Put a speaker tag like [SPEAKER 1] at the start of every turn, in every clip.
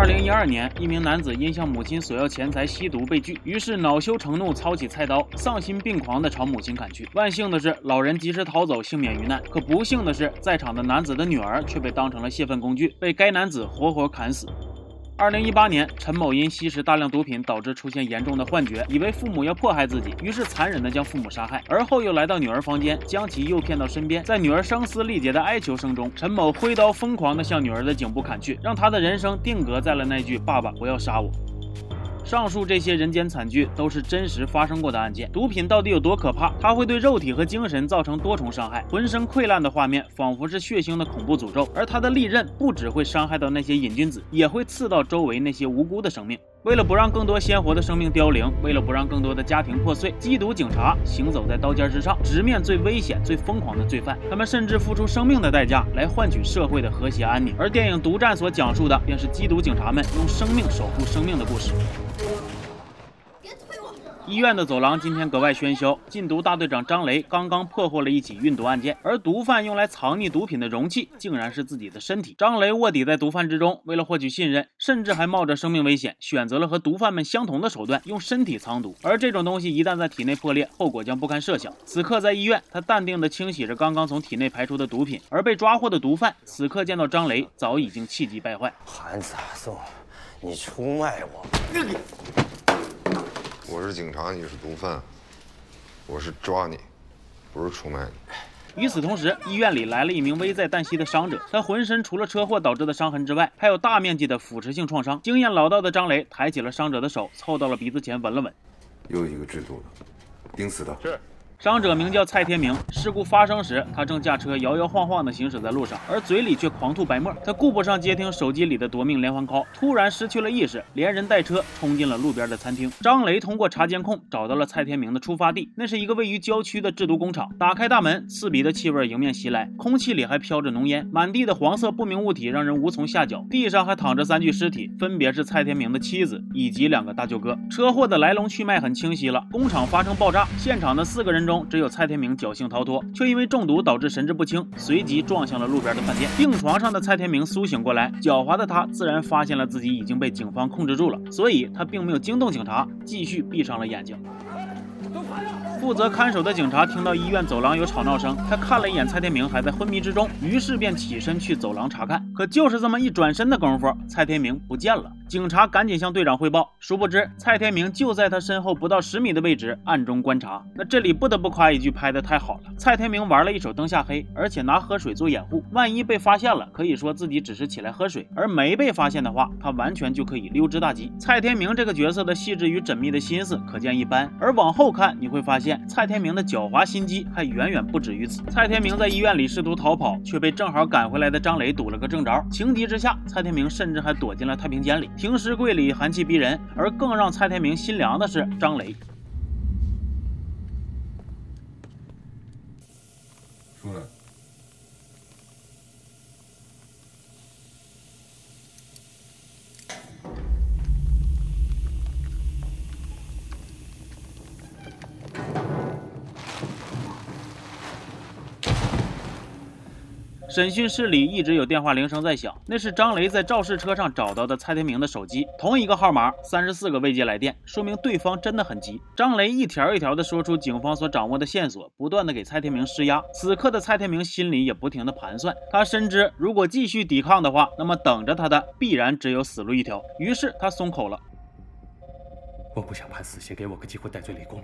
[SPEAKER 1] 二零一二年，一名男子因向母亲索要钱财吸毒被拒，于是恼羞成怒，操起菜刀，丧心病狂地朝母亲砍去。万幸的是，老人及时逃走，幸免于难。可不幸的是，在场的男子的女儿却被当成了泄愤工具，被该男子活活砍死。二零一八年，陈某因吸食大量毒品导致出现严重的幻觉，以为父母要迫害自己，于是残忍地将父母杀害。而后又来到女儿房间，将其诱骗到身边，在女儿声嘶力竭的哀求声中，陈某挥刀疯狂地向女儿的颈部砍去，让她的人生定格在了那句“爸爸，不要杀我”。上述这些人间惨剧都是真实发生过的案件。毒品到底有多可怕？它会对肉体和精神造成多重伤害，浑身溃烂的画面仿佛是血腥的恐怖诅咒。而它的利刃不只会伤害到那些瘾君子，也会刺到周围那些无辜的生命。为了不让更多鲜活的生命凋零，为了不让更多的家庭破碎，缉毒警察行走在刀尖之上，直面最危险、最疯狂的罪犯。他们甚至付出生命的代价来换取社会的和谐安宁。而电影《独占》所讲述的，便是缉毒警察们用生命守护生命的故事。医院的走廊今天格外喧嚣。禁毒大队长张雷刚刚破获了一起运毒案件，而毒贩用来藏匿毒品的容器竟然是自己的身体。张雷卧底在毒贩之中，为了获取信任，甚至还冒着生命危险，选择了和毒贩们相同的手段，用身体藏毒。而这种东西一旦在体内破裂，后果将不堪设想。此刻在医院，他淡定地清洗着刚刚从体内排出的毒品，而被抓获的毒贩此刻见到张雷，早已经气急败坏。
[SPEAKER 2] 韩子松，你出卖我！
[SPEAKER 3] 我是警察，你是毒贩，我是抓你，不是出卖
[SPEAKER 1] 你。与此同时，医院里来了一名危在旦夕的伤者，他浑身除了车祸导致的伤痕之外，还有大面积的腐蚀性创伤。经验老道的张雷抬起了伤者的手，凑到了鼻子前闻了闻，
[SPEAKER 4] 又一个制毒的，盯死他。
[SPEAKER 1] 是。伤者名叫蔡天明。事故发生时，他正驾车摇摇晃晃地行驶在路上，而嘴里却狂吐白沫。他顾不上接听手机里的夺命连环 call，突然失去了意识，连人带车冲进了路边的餐厅。张雷通过查监控找到了蔡天明的出发地，那是一个位于郊区的制毒工厂。打开大门，刺鼻的气味迎面袭来，空气里还飘着浓烟，满地的黄色不明物体让人无从下脚。地上还躺着三具尸体，分别是蔡天明的妻子以及两个大舅哥。车祸的来龙去脉很清晰了，工厂发生爆炸，现场的四个人中只有蔡天明。侥幸逃脱，却因为中毒导致神志不清，随即撞向了路边的饭店。病床上的蔡天明苏醒过来，狡猾的他自然发现了自己已经被警方控制住了，所以他并没有惊动警察，继续闭上了眼睛。负责看守的警察听到医院走廊有吵闹声，他看了一眼蔡天明还在昏迷之中，于是便起身去走廊查看。可就是这么一转身的功夫，蔡天明不见了。警察赶紧向队长汇报，殊不知蔡天明就在他身后不到十米的位置暗中观察。那这里不得不夸一句，拍的太好了。蔡天明玩了一手灯下黑，而且拿喝水做掩护，万一被发现了，可以说自己只是起来喝水；而没被发现的话，他完全就可以溜之大吉。蔡天明这个角色的细致与缜密的心思可见一斑。而往后看，你会发现蔡天明的狡猾心机还远远不止于此。蔡天明在医院里试图逃跑，却被正好赶回来的张雷堵了个正着。情急之下，蔡天明甚至还躲进了太平间里。停尸柜里寒气逼人，而更让蔡天明心凉的是张雷。审讯室里一直有电话铃声在响，那是张雷在肇事车上找到的蔡天明的手机，同一个号码，三十四个未接来电，说明对方真的很急。张雷一条一条的说出警方所掌握的线索，不断的给蔡天明施压。此刻的蔡天明心里也不停的盘算，他深知如果继续抵抗的话，那么等着他的必然只有死路一条。于是他松口了，
[SPEAKER 5] 我不想判死刑，给我个机会戴罪立功，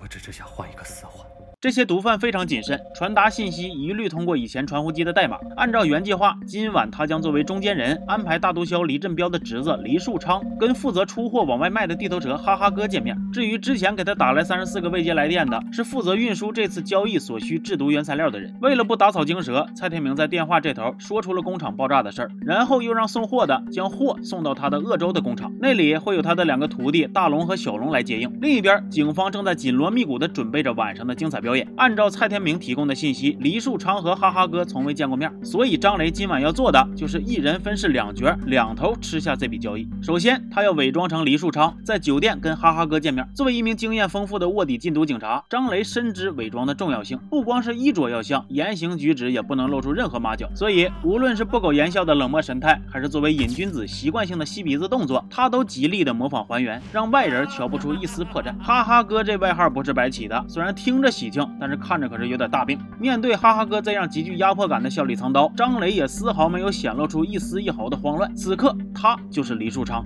[SPEAKER 5] 我只是想换一个死缓。
[SPEAKER 1] 这些毒贩非常谨慎，传达信息一律通过以前传呼机的代码。按照原计划，今晚他将作为中间人，安排大毒枭黎振彪的侄子黎树昌跟负责出货往外卖的地头蛇哈哈哥见面。至于之前给他打来三十四个未接来电的，是负责运输这次交易所需制毒原材料的人。为了不打草惊蛇，蔡天明在电话这头说出了工厂爆炸的事儿，然后又让送货的将货送到他的鄂州的工厂，那里会有他的两个徒弟大龙和小龙来接应。另一边，警方正在紧锣密鼓地准备着晚上的精彩。表演。按照蔡天明提供的信息，黎树昌和哈哈哥从未见过面，所以张雷今晚要做的就是一人分饰两角，两头吃下这笔交易。首先，他要伪装成黎树昌，在酒店跟哈哈哥见面。作为一名经验丰富的卧底禁毒警察，张雷深知伪装的重要性，不光是衣着要像，言行举止也不能露出任何马脚。所以，无论是不苟言笑的冷漠神态，还是作为瘾君子习惯性的吸鼻子动作，他都极力的模仿还原，让外人瞧不出一丝破绽。哈哈哥这外号不是白起的，虽然听着喜庆，但是看着可是有点大病。面对哈哈哥这样极具压迫感的笑里藏刀，张磊也丝毫没有显露出一丝一毫的慌乱。此刻，他就是黎树昌。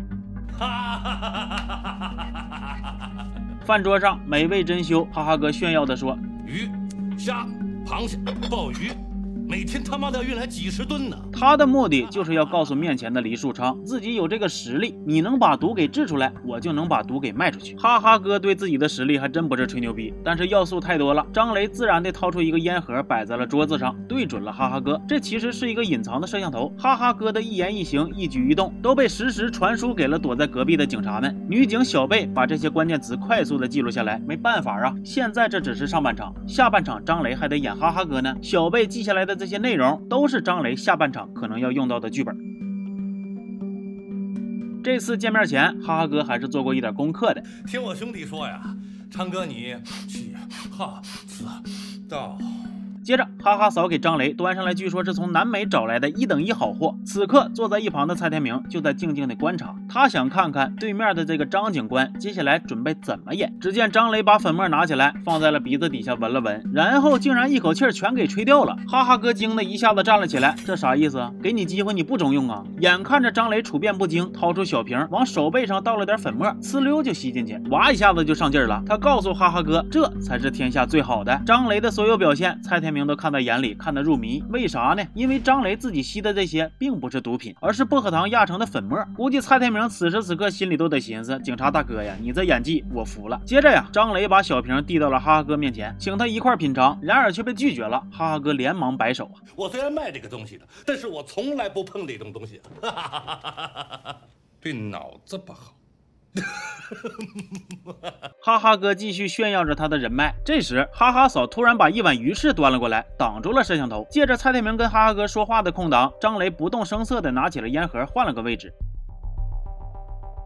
[SPEAKER 1] 饭桌上美味珍馐，哈哈哥炫耀地说：“
[SPEAKER 6] 鱼、虾、螃蟹、鲍鱼。”每天他妈的要运来几十吨呢！
[SPEAKER 1] 他的目的就是要告诉面前的黎树昌，自己有这个实力，你能把毒给治出来，我就能把毒给卖出去。哈哈哥对自己的实力还真不是吹牛逼，但是要素太多了。张雷自然地掏出一个烟盒，摆在了桌子上，对准了哈哈哥。这其实是一个隐藏的摄像头，哈哈哥的一言一行、一举一动都被实时传输给了躲在隔壁的警察们。女警小贝把这些关键词快速地记录下来。没办法啊，现在这只是上半场，下半场张雷还得演哈哈哥呢。小贝记下来的。这些内容都是张雷下半场可能要用到的剧本。这次见面前，哈哈哥还是做过一点功课的。
[SPEAKER 6] 听我兄弟说呀，昌哥你起哈斯道。
[SPEAKER 1] 接着，哈哈嫂给张雷端上来，据说是从南美找来的一等一好货。此刻，坐在一旁的蔡天明就在静静的观察，他想看看对面的这个张警官接下来准备怎么演。只见张雷把粉末拿起来，放在了鼻子底下闻了闻，然后竟然一口气全给吹掉了。哈哈哥惊的一下子站了起来，这啥意思？给你机会你不中用啊？眼看着张雷处变不惊，掏出小瓶往手背上倒了点粉末，呲溜就吸进去，哇一下子就上劲了。他告诉哈哈哥，这才是天下最好的。张雷的所有表现，蔡天。天明都看在眼里，看得入迷。为啥呢？因为张雷自己吸的这些并不是毒品，而是薄荷糖压成的粉末。估计蔡天明此时此刻心里都得寻思：警察大哥呀，你这演技我服了。接着呀，张雷把小瓶递到了哈哈哥面前，请他一块品尝，然而却被拒绝了。哈哈哥连忙摆手：“
[SPEAKER 6] 我虽然卖这个东西的，但是我从来不碰这种东西，对脑子不好。”
[SPEAKER 1] 哈哈哥继续炫耀着他的人脉。这时，哈哈嫂突然把一碗鱼翅端了过来，挡住了摄像头。借着蔡天明跟哈哈哥说话的空档，张雷不动声色地拿起了烟盒，换了个位置。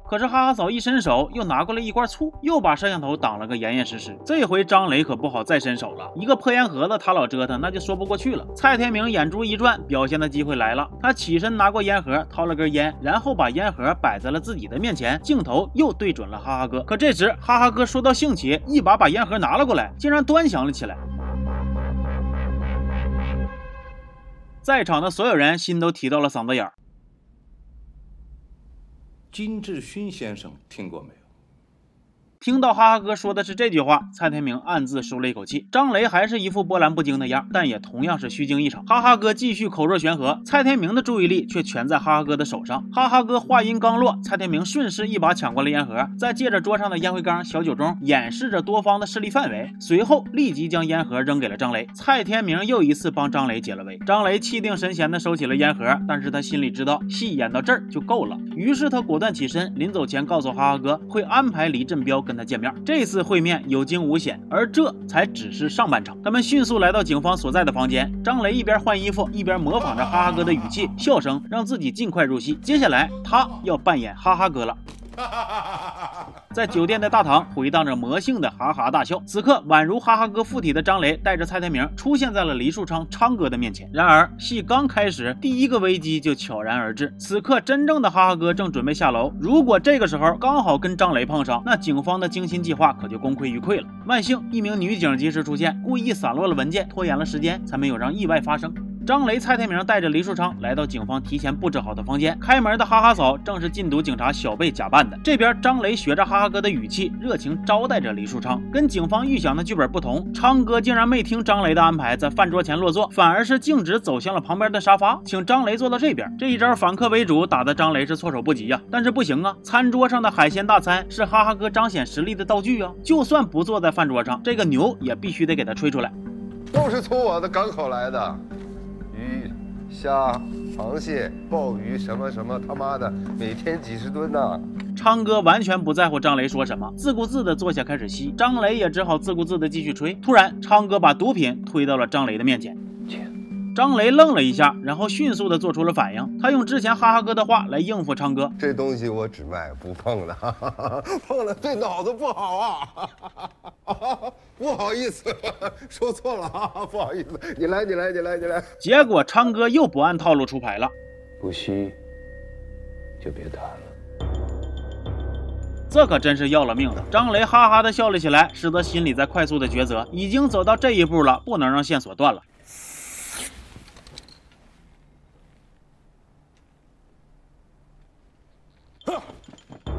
[SPEAKER 1] 可是哈哈嫂一伸手，又拿过来一罐醋，又把摄像头挡了个严严实实。这回张雷可不好再伸手了，一个破烟盒子，他老折腾，那就说不过去了。蔡天明眼珠一转，表现的机会来了。他起身拿过烟盒，掏了根烟，然后把烟盒摆在了自己的面前，镜头又对准了哈哈哥。可这时哈哈哥说到兴起，一把把烟盒拿了过来，竟然端详了起来。在场的所有人心都提到了嗓子眼儿。
[SPEAKER 6] 金志勋先生，听过没有？
[SPEAKER 1] 听到哈哈哥说的是这句话，蔡天明暗自舒了一口气。张雷还是一副波澜不惊的样，但也同样是虚惊一场。哈哈哥继续口若悬河，蔡天明的注意力却全在哈哈哥的手上。哈哈哥话音刚落，蔡天明顺势一把抢过了烟盒，再借着桌上的烟灰缸、小酒盅，演示着多方的势力范围。随后立即将烟盒扔给了张雷。蔡天明又一次帮张雷解了围。张雷气定神闲地收起了烟盒，但是他心里知道戏演到这儿就够了，于是他果断起身，临走前告诉哈哈哥会安排李振彪跟。跟他见面，这次会面有惊无险，而这才只是上半场。他们迅速来到警方所在的房间，张雷一边换衣服，一边模仿着哈哈哥的语气、笑声，让自己尽快入戏。接下来，他要扮演哈哈哥了。在酒店的大堂回荡着魔性的哈哈大笑。此刻，宛如哈哈哥附体的张雷带着蔡天明出现在了黎树昌昌哥的面前。然而，戏刚开始，第一个危机就悄然而至。此刻，真正的哈哈哥正准备下楼，如果这个时候刚好跟张雷碰上，那警方的精心计划可就功亏一篑了。万幸，一名女警及时出现，故意散落了文件，拖延了时间，才没有让意外发生。张雷、蔡天明带着黎树昌来到警方提前布置好的房间。开门的哈哈嫂正是禁毒警察小贝假扮的。这边张雷学着哈哈哥的语气，热情招待着黎树昌。跟警方预想的剧本不同，昌哥竟然没听张雷的安排，在饭桌前落座，反而是径直走向了旁边的沙发，请张雷坐到这边。这一招反客为主，打的张雷是措手不及呀。但是不行啊，餐桌上的海鲜大餐是哈哈哥彰显实力的道具啊。就算不坐在饭桌上，这个牛也必须得给他吹出来。
[SPEAKER 3] 都是从我的港口来的。鱼、虾、螃蟹、鲍鱼，什么什么，他妈的，每天几十吨呢！
[SPEAKER 1] 昌哥完全不在乎张雷说什么，自顾自的坐下开始吸，张雷也只好自顾自的继续吹。突然，昌哥把毒品推到了张雷的面前。张雷愣了一下，然后迅速的做出了反应。他用之前哈哈哥的话来应付昌哥：“
[SPEAKER 3] 这东西我只卖不碰的，碰了对脑子不好啊！不好意思，说错了啊，不好意思。你来，你来，你来，你来。”
[SPEAKER 1] 结果昌哥又不按套路出牌了，
[SPEAKER 2] 不吸就别谈了。
[SPEAKER 1] 这可真是要了命了。张雷哈哈的笑了起来，实则心里在快速的抉择：已经走到这一步了，不能让线索断了。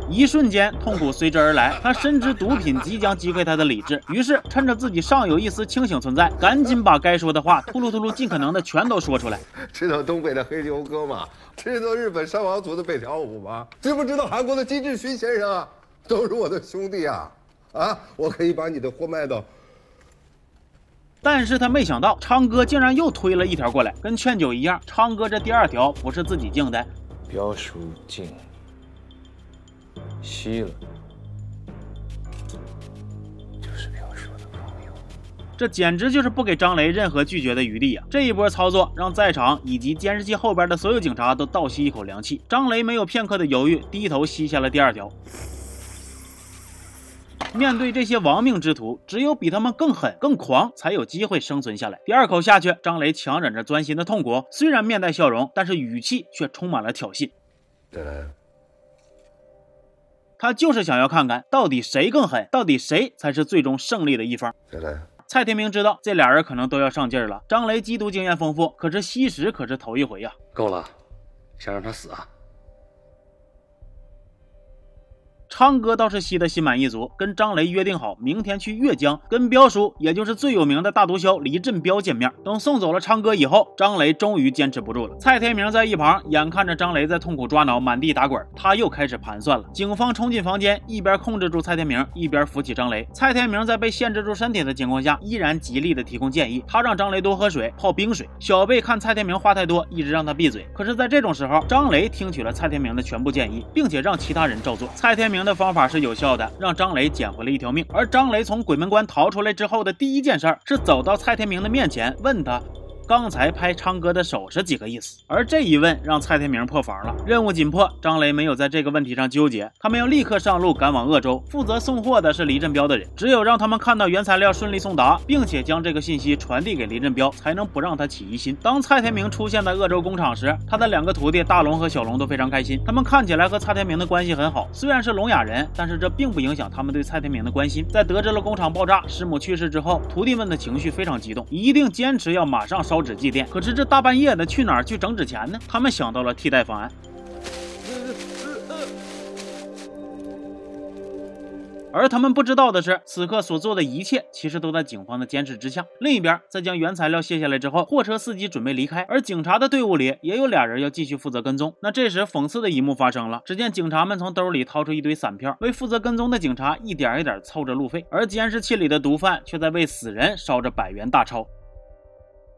[SPEAKER 1] 一瞬间，痛苦随之而来。他深知毒品即将击溃他的理智，于是趁着自己尚有一丝清醒存在，赶紧把该说的话秃噜秃噜尽可能的全都说出来。
[SPEAKER 3] 知道东北的黑牛哥吗？知道日本山王族的北条武吗？知不知道韩国的金志勋先生啊？都是我的兄弟啊！啊，我可以把你的货卖到……
[SPEAKER 1] 但是他没想到，昌哥竟然又推了一条过来，跟劝酒一样。昌哥这第二条不是自己敬的，
[SPEAKER 2] 标书敬。吸了，就是表示我的朋友。
[SPEAKER 1] 这简直就是不给张雷任何拒绝的余地啊！这一波操作让在场以及监视器后边的所有警察都倒吸一口凉气。张雷没有片刻的犹豫，低头吸下了第二条。面对这些亡命之徒，只有比他们更狠、更狂，才有机会生存下来。第二口下去，张雷强忍着钻心的痛苦，虽然面带笑容，但是语气却充满了挑衅。
[SPEAKER 3] 再来。
[SPEAKER 1] 他就是想要看看到底谁更狠，到底谁才是最终胜利的一方。
[SPEAKER 3] 谁来。
[SPEAKER 1] 蔡天明知道这俩人可能都要上劲儿了。张雷缉毒经验丰富，可是吸食可是头一回呀。
[SPEAKER 5] 够了，想让他死啊？
[SPEAKER 1] 昌哥倒是吸得心满意足，跟张雷约定好，明天去岳江跟彪叔，也就是最有名的大毒枭李振彪见面。等送走了昌哥以后，张雷终于坚持不住了。蔡天明在一旁眼看着张雷在痛苦抓挠，满地打滚，他又开始盘算了。警方冲进房间，一边控制住蔡天明，一边扶起张雷。蔡天明在被限制住身体的情况下，依然极力的提供建议。他让张雷多喝水，泡冰水。小贝看蔡天明话太多，一直让他闭嘴。可是，在这种时候，张雷听取了蔡天明的全部建议，并且让其他人照做。蔡天明。的方法是有效的，让张雷捡回了一条命。而张雷从鬼门关逃出来之后的第一件事儿，是走到蔡天明的面前，问他。刚才拍昌哥的手是几个意思？而这一问让蔡天明破防了。任务紧迫，张雷没有在这个问题上纠结，他们要立刻上路赶往鄂州。负责送货的是黎振彪的人，只有让他们看到原材料顺利送达，并且将这个信息传递给黎振彪，才能不让他起疑心。当蔡天明出现在鄂州工厂时，他的两个徒弟大龙和小龙都非常开心。他们看起来和蔡天明的关系很好，虽然是聋哑人，但是这并不影响他们对蔡天明的关心。在得知了工厂爆炸、师母去世之后，徒弟们的情绪非常激动，一定坚持要马上烧烧纸祭奠。可是这大半夜的去哪儿去整纸钱呢？他们想到了替代方案。而他们不知道的是，此刻所做的一切其实都在警方的监视之下。另一边，在将原材料卸下来之后，货车司机准备离开，而警察的队伍里也有俩人要继续负责跟踪。那这时，讽刺的一幕发生了：只见警察们从兜里掏出一堆散票，为负责跟踪的警察一点一点凑着路费，而监视器里的毒贩却在为死人烧着百元大钞。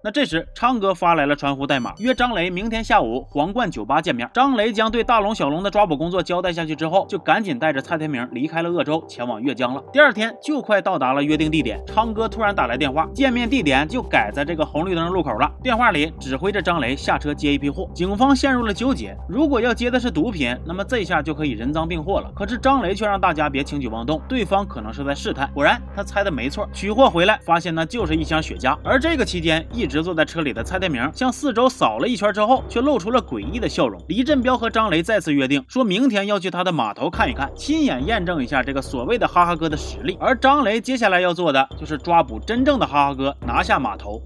[SPEAKER 1] 那这时，昌哥发来了传呼代码，约张雷明天下午皇冠酒吧见面。张雷将对大龙、小龙的抓捕工作交代下去之后，就赶紧带着蔡天明离开了鄂州，前往岳江了。第二天就快到达了约定地点，昌哥突然打来电话，见面地点就改在这个红绿灯路口了。电话里指挥着张雷下车接一批货。警方陷入了纠结，如果要接的是毒品，那么这下就可以人赃并获了。可是张雷却让大家别轻举妄动，对方可能是在试探。果然，他猜的没错，取货回来发现那就是一箱雪茄。而这个期间一。一直坐在车里的蔡天明向四周扫了一圈之后，却露出了诡异的笑容。李振彪和张雷再次约定，说明天要去他的码头看一看，亲眼验证一下这个所谓的哈哈哥的实力。而张雷接下来要做的，就是抓捕真正的哈哈哥，拿下码头。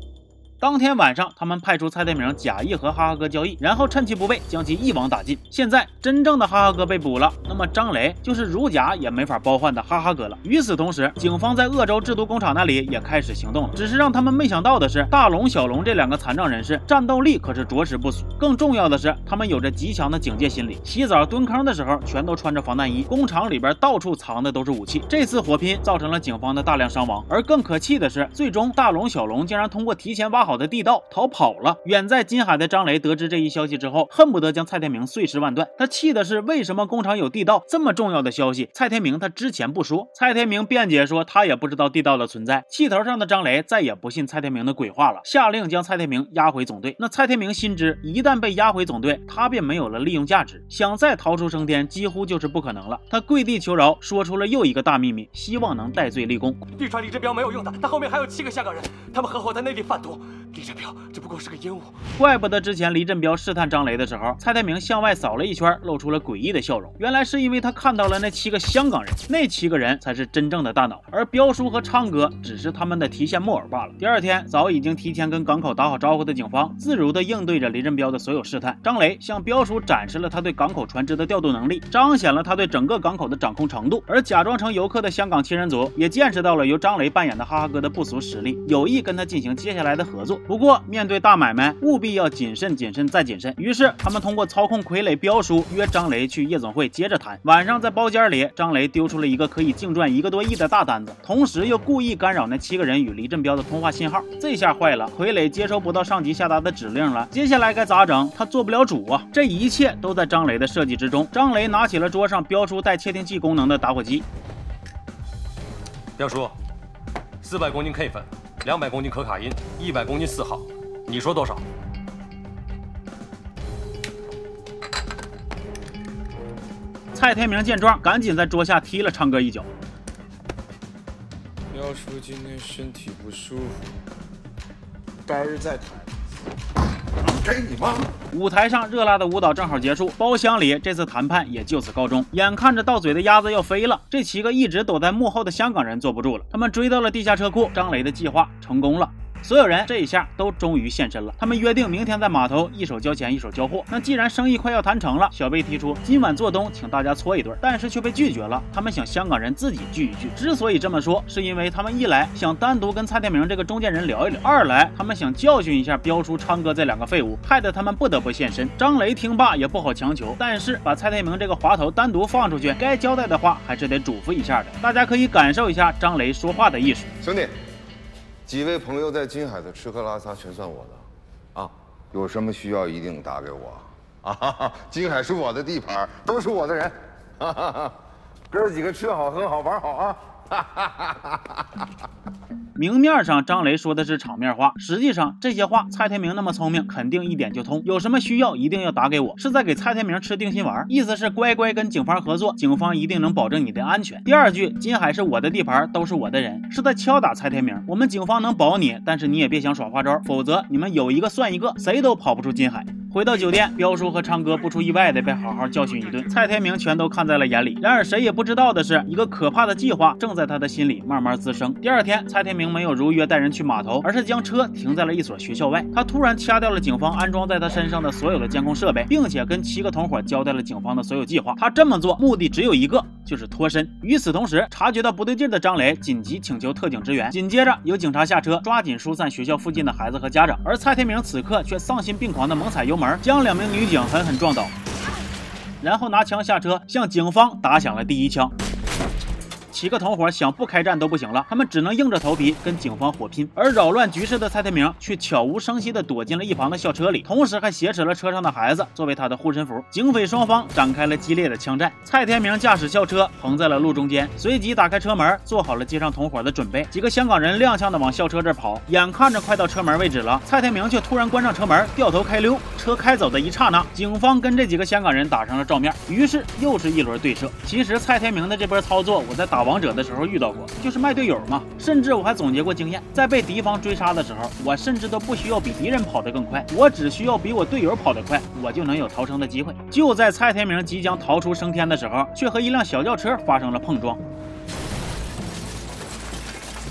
[SPEAKER 1] 当天晚上，他们派出蔡天明假意和哈哈哥交易，然后趁其不备将其一网打尽。现在真正的哈哈哥被捕了，那么张雷就是如假也没法包换的哈哈哥了。与此同时，警方在鄂州制毒工厂那里也开始行动了。只是让他们没想到的是，大龙、小龙这两个残障人士战斗力可是着实不俗。更重要的是，他们有着极强的警戒心理，洗澡蹲坑的时候全都穿着防弹衣。工厂里边到处藏的都是武器。这次火拼造成了警方的大量伤亡。而更可气的是，最终大龙、小龙竟然通过提前挖好。好的地道逃跑了。远在金海的张雷得知这一消息之后，恨不得将蔡天明碎尸万段。他气的是，为什么工厂有地道这么重要的消息，蔡天明他之前不说。蔡天明辩解说，他也不知道地道的存在。气头上的张雷再也不信蔡天明的鬼话了，下令将蔡天明押回总队。那蔡天明心知，一旦被押回总队，他便没有了利用价值，想再逃出升天，几乎就是不可能了。他跪地求饶，说出了又一个大秘密，希望能戴罪立功。
[SPEAKER 7] 地传李志彪没有用的，他后面还有七个香港人，他们合伙在内地贩毒。李振彪只不过是个烟雾。
[SPEAKER 1] 怪不得之前李振彪试探张雷的时候，蔡天明向外扫了一圈，露出了诡异的笑容。原来是因为他看到了那七个香港人，那七个人才是真正的大脑，而彪叔和昌哥只是他们的提线木偶罢了。第二天，早已经提前跟港口打好招呼的警方，自如的应对着李振彪的所有试探。张雷向彪叔展示了他对港口船只的调度能力，彰显了他对整个港口的掌控程度。而假装成游客的香港七人组也见识到了由张雷扮演的哈哈哥的不俗实力，有意跟他进行接下来的合作。不过，面对大买卖，务必要谨慎、谨慎再谨慎。于是，他们通过操控傀儡彪叔约张雷去夜总会接着谈。晚上在包间里，张雷丢出了一个可以净赚一个多亿的大单子，同时又故意干扰那七个人与黎振彪的通话信号。这下坏了，傀儡接收不到上级下达的指令了，接下来该咋整？他做不了主啊！这一切都在张雷的设计之中。张雷拿起了桌上标出带窃听器功能的打火机。
[SPEAKER 5] 彪叔，四百公斤 K 粉，两百公斤可卡因，一百公斤四号，你说多少？
[SPEAKER 1] 蔡天明见状，赶紧在桌下踢了昌哥一脚。
[SPEAKER 8] 彪叔今天身体不舒服，改日再谈。
[SPEAKER 4] 给你妈！
[SPEAKER 1] 舞台上热辣的舞蹈正好结束，包厢里这次谈判也就此告终。眼看着到嘴的鸭子要飞了，这七个一直躲在幕后的香港人坐不住了，他们追到了地下车库。张雷的计划成功了。所有人这一下都终于现身了。他们约定明天在码头一手交钱一手交货。那既然生意快要谈成了，小贝提出今晚做东，请大家搓一顿，但是却被拒绝了。他们想香港人自己聚一聚。之所以这么说，是因为他们一来想单独跟蔡天明这个中间人聊一聊，二来他们想教训一下彪叔、昌哥这两个废物，害得他们不得不现身。张雷听罢也不好强求，但是把蔡天明这个滑头单独放出去，该交代的话还是得嘱咐一下的。大家可以感受一下张雷说话的艺术。
[SPEAKER 3] 兄弟，几位朋友在金海的吃喝拉撒全算我的，啊，有什么需要一定打给我，啊，金海是我的地盘，都是我的人，哈哈哈，哥几个吃好喝好玩好啊，哈
[SPEAKER 1] 明面上张雷说的是场面话，实际上这些话蔡天明那么聪明，肯定一点就通。有什么需要一定要打给我，是在给蔡天明吃定心丸，意思是乖乖跟警方合作，警方一定能保证你的安全。第二句，金海是我的地盘，都是我的人，是在敲打蔡天明。我们警方能保你，但是你也别想耍花招，否则你们有一个算一个，谁都跑不出金海。回到酒店，彪叔和昌哥不出意外的被好好教训一顿，蔡天明全都看在了眼里。然而谁也不知道的是，一个可怕的计划正在他的心里慢慢滋生。第二天，蔡天明没有如约带人去码头，而是将车停在了一所学校外。他突然掐掉了警方安装在他身上的所有的监控设备，并且跟七个同伙交代了警方的所有计划。他这么做目的只有一个，就是脱身。与此同时，察觉到不对劲的张雷紧急请求特警支援。紧接着，有警察下车，抓紧疏散学校附近的孩子和家长。而蔡天明此刻却丧心病狂的猛踩油门，将两名女警狠狠撞倒，然后拿枪下车，向警方打响了第一枪。七个同伙想不开战都不行了，他们只能硬着头皮跟警方火拼。而扰乱局势的蔡天明却悄无声息地躲进了一旁的校车里，同时还挟持了车上的孩子作为他的护身符。警匪双方展开了激烈的枪战。蔡天明驾驶校车横在了路中间，随即打开车门，做好了接上同伙的准备。几个香港人踉跄地往校车这跑，眼看着快到车门位置了，蔡天明却突然关上车门，掉头开溜。车开走的一刹那，警方跟这几个香港人打上了照面，于是又是一轮对射。其实蔡天明的这波操作，我在打王者的时候遇到过，就是卖队友嘛。甚至我还总结过经验，在被敌方追杀的时候，我甚至都不需要比敌人跑得更快，我只需要比我队友跑得快，我就能有逃生的机会。就在蔡天明即将逃出升天的时候，却和一辆小轿车发生了碰撞。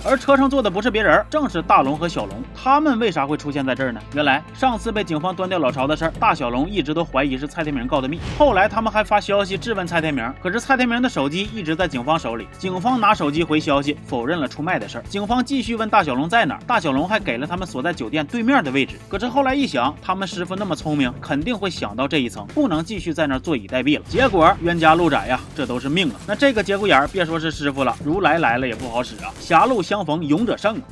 [SPEAKER 1] 而车上坐的不是别人，正是大龙和小龙。他们为啥会出现在这儿呢？原来上次被警方端掉老巢的事儿，大小龙一直都怀疑是蔡天明告的密。后来他们还发消息质问蔡天明，可是蔡天明的手机一直在警方手里，警方拿手机回消息，否认了出卖的事儿。警方继续问大小龙在哪儿，大小龙还给了他们所在酒店对面的位置。可是后来一想，他们师傅那么聪明，肯定会想到这一层，不能继续在那儿坐以待毙了。结果冤家路窄呀，这都是命啊。那这个节骨眼儿，别说是师傅了，如来来了也不好使啊。狭路相逢勇者胜啊！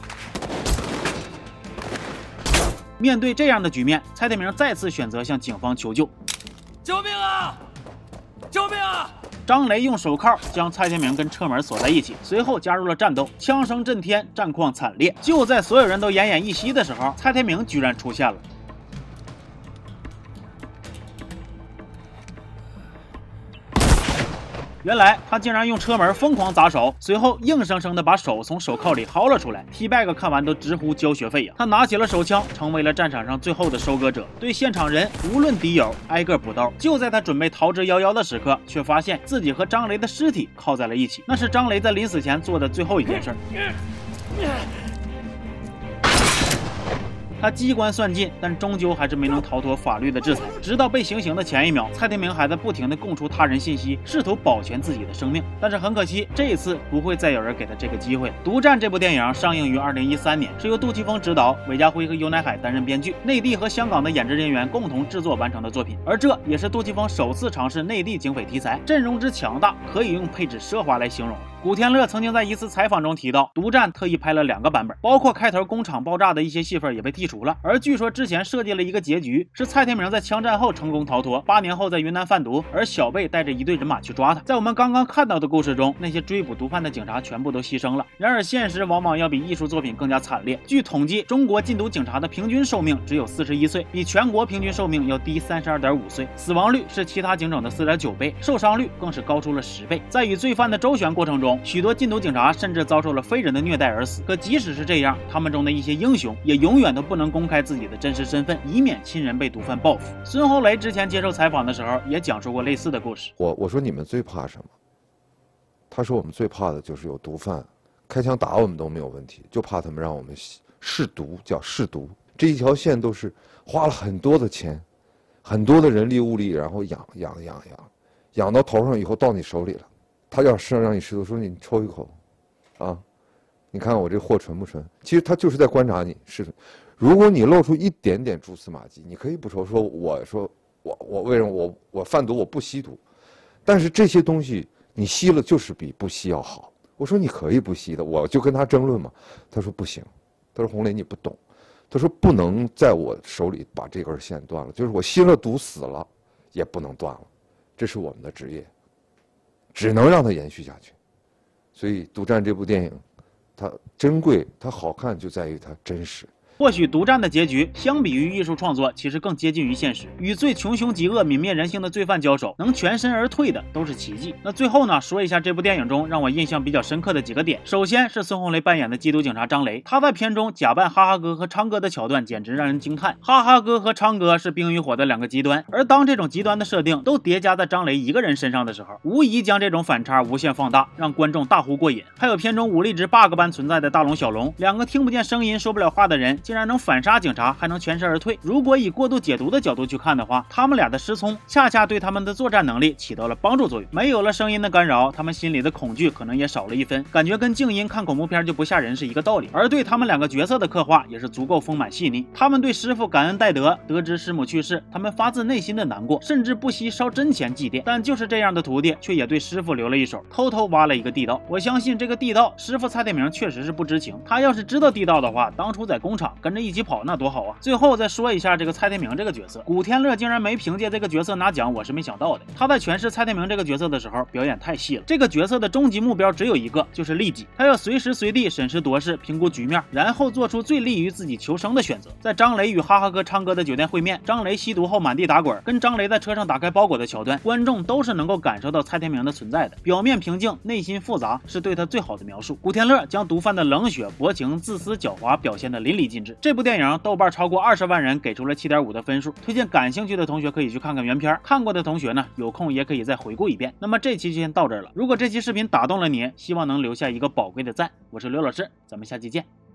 [SPEAKER 1] 面对这样的局面，蔡天明再次选择向警方求救。
[SPEAKER 7] 救命啊！救命啊！
[SPEAKER 1] 张雷用手铐将蔡天明跟车门锁在一起，随后加入了战斗，枪声震天，战况惨烈。就在所有人都奄奄一息的时候，蔡天明居然出现了。原来他竟然用车门疯狂砸手，随后硬生生的把手从手铐里薅了出来。T-Bag 看完都直呼交学费呀！他拿起了手枪，成为了战场上最后的收割者，对现场人无论敌友挨个补刀。就在他准备逃之夭夭的时刻，却发现自己和张雷的尸体靠在了一起，那是张雷在临死前做的最后一件事。他机关算尽，但终究还是没能逃脱法律的制裁。直到被行刑的前一秒，蔡天明还在不停地供出他人信息，试图保全自己的生命。但是很可惜，这一次不会再有人给他这个机会。《独占》这部电影上映于二零一三年，是由杜琪峰执导，韦家辉和尤乃海担任编剧，内地和香港的演职人员共同制作完成的作品。而这也是杜琪峰首次尝试内地警匪题材，阵容之强大，可以用配置奢华来形容。古天乐曾经在一次采访中提到，《独占》特意拍了两个版本，包括开头工厂爆炸的一些戏份也被剔除了。而据说之前设计了一个结局，是蔡天明在枪战后成功逃脱，八年后在云南贩毒，而小贝带着一队人马去抓他。在我们刚刚看到的故事中，那些追捕毒贩的警察全部都牺牲了。然而现实往往要比艺术作品更加惨烈。据统计，中国禁毒警察的平均寿命只有四十一岁，比全国平均寿命要低三十二点五岁，死亡率是其他警种的四点九倍，受伤率更是高出了十倍。在与罪犯的周旋过程中，许多禁毒警察甚至遭受了非人的虐待而死。可即使是这样，他们中的一些英雄也永远都不能公开自己的真实身份，以免亲人被毒贩报复。孙红雷之前接受采访的时候也讲述过类似的故事。
[SPEAKER 3] 我我说你们最怕什么？他说我们最怕的就是有毒贩开枪打我们都没有问题，就怕他们让我们试毒，叫试毒。这一条线都是花了很多的钱，很多的人力物力，然后养养养养，养到头上以后到你手里了。他要是让你试毒，说你抽一口，啊，你看我这货纯不纯？其实他就是在观察你是。如果你露出一点点蛛丝马迹，你可以不抽。说我说我我为什么我我贩毒我不吸毒？但是这些东西你吸了就是比不吸要好。我说你可以不吸的，我就跟他争论嘛。他说不行，他说红雷你不懂，他说不能在我手里把这根线断了，就是我吸了毒死了也不能断了，这是我们的职业。只能让它延续下去，所以《独占》这部电影，它珍贵，它好看就在于它真实。
[SPEAKER 1] 或许独占的结局，相比于艺术创作，其实更接近于现实。与最穷凶极恶、泯灭人性的罪犯交手，能全身而退的都是奇迹。那最后呢，说一下这部电影中让我印象比较深刻的几个点。首先是孙红雷扮演的缉毒警察张雷，他在片中假扮哈哈哥和昌哥的桥段简直让人惊叹。哈哈哥和昌哥是冰与火的两个极端，而当这种极端的设定都叠加在张雷一个人身上的时候，无疑将这种反差无限放大，让观众大呼过瘾。还有片中武力值 bug 般存在的大龙小龙，两个听不见声音、说不了话的人。竟然能反杀警察，还能全身而退。如果以过度解读的角度去看的话，他们俩的失聪恰恰对他们的作战能力起到了帮助作用。没有了声音的干扰，他们心里的恐惧可能也少了一分，感觉跟静音看恐怖片就不吓人是一个道理。而对他们两个角色的刻画也是足够丰满细腻。他们对师傅感恩戴德，得知师母去世，他们发自内心的难过，甚至不惜烧真钱祭奠。但就是这样的徒弟，却也对师傅留了一手，偷偷挖了一个地道。我相信这个地道，师傅蔡天明确实是不知情。他要是知道地道的话，当初在工厂跟着一起。跑那多好啊！最后再说一下这个蔡天明这个角色，古天乐竟然没凭借这个角色拿奖，我是没想到的。他在诠释蔡天明这个角色的时候，表演太细了。这个角色的终极目标只有一个，就是利己。他要随时随地审时度势，评估局面，然后做出最利于自己求生的选择。在张雷与哈哈哥、昌哥的酒店会面，张雷吸毒后满地打滚，跟张雷在车上打开包裹的桥段，观众都是能够感受到蔡天明的存在的。表面平静，内心复杂，是对他最好的描述。古天乐将毒贩的冷血、薄情、自私、狡猾表现得淋漓尽致。这部电影豆瓣超。过二十万人给出了七点五的分数，推荐感兴趣的同学可以去看看原片，看过的同学呢，有空也可以再回顾一遍。那么这期就先到这儿了。如果这期视频打动了你，希望能留下一个宝贵的赞。我是刘老师，咱们下期见。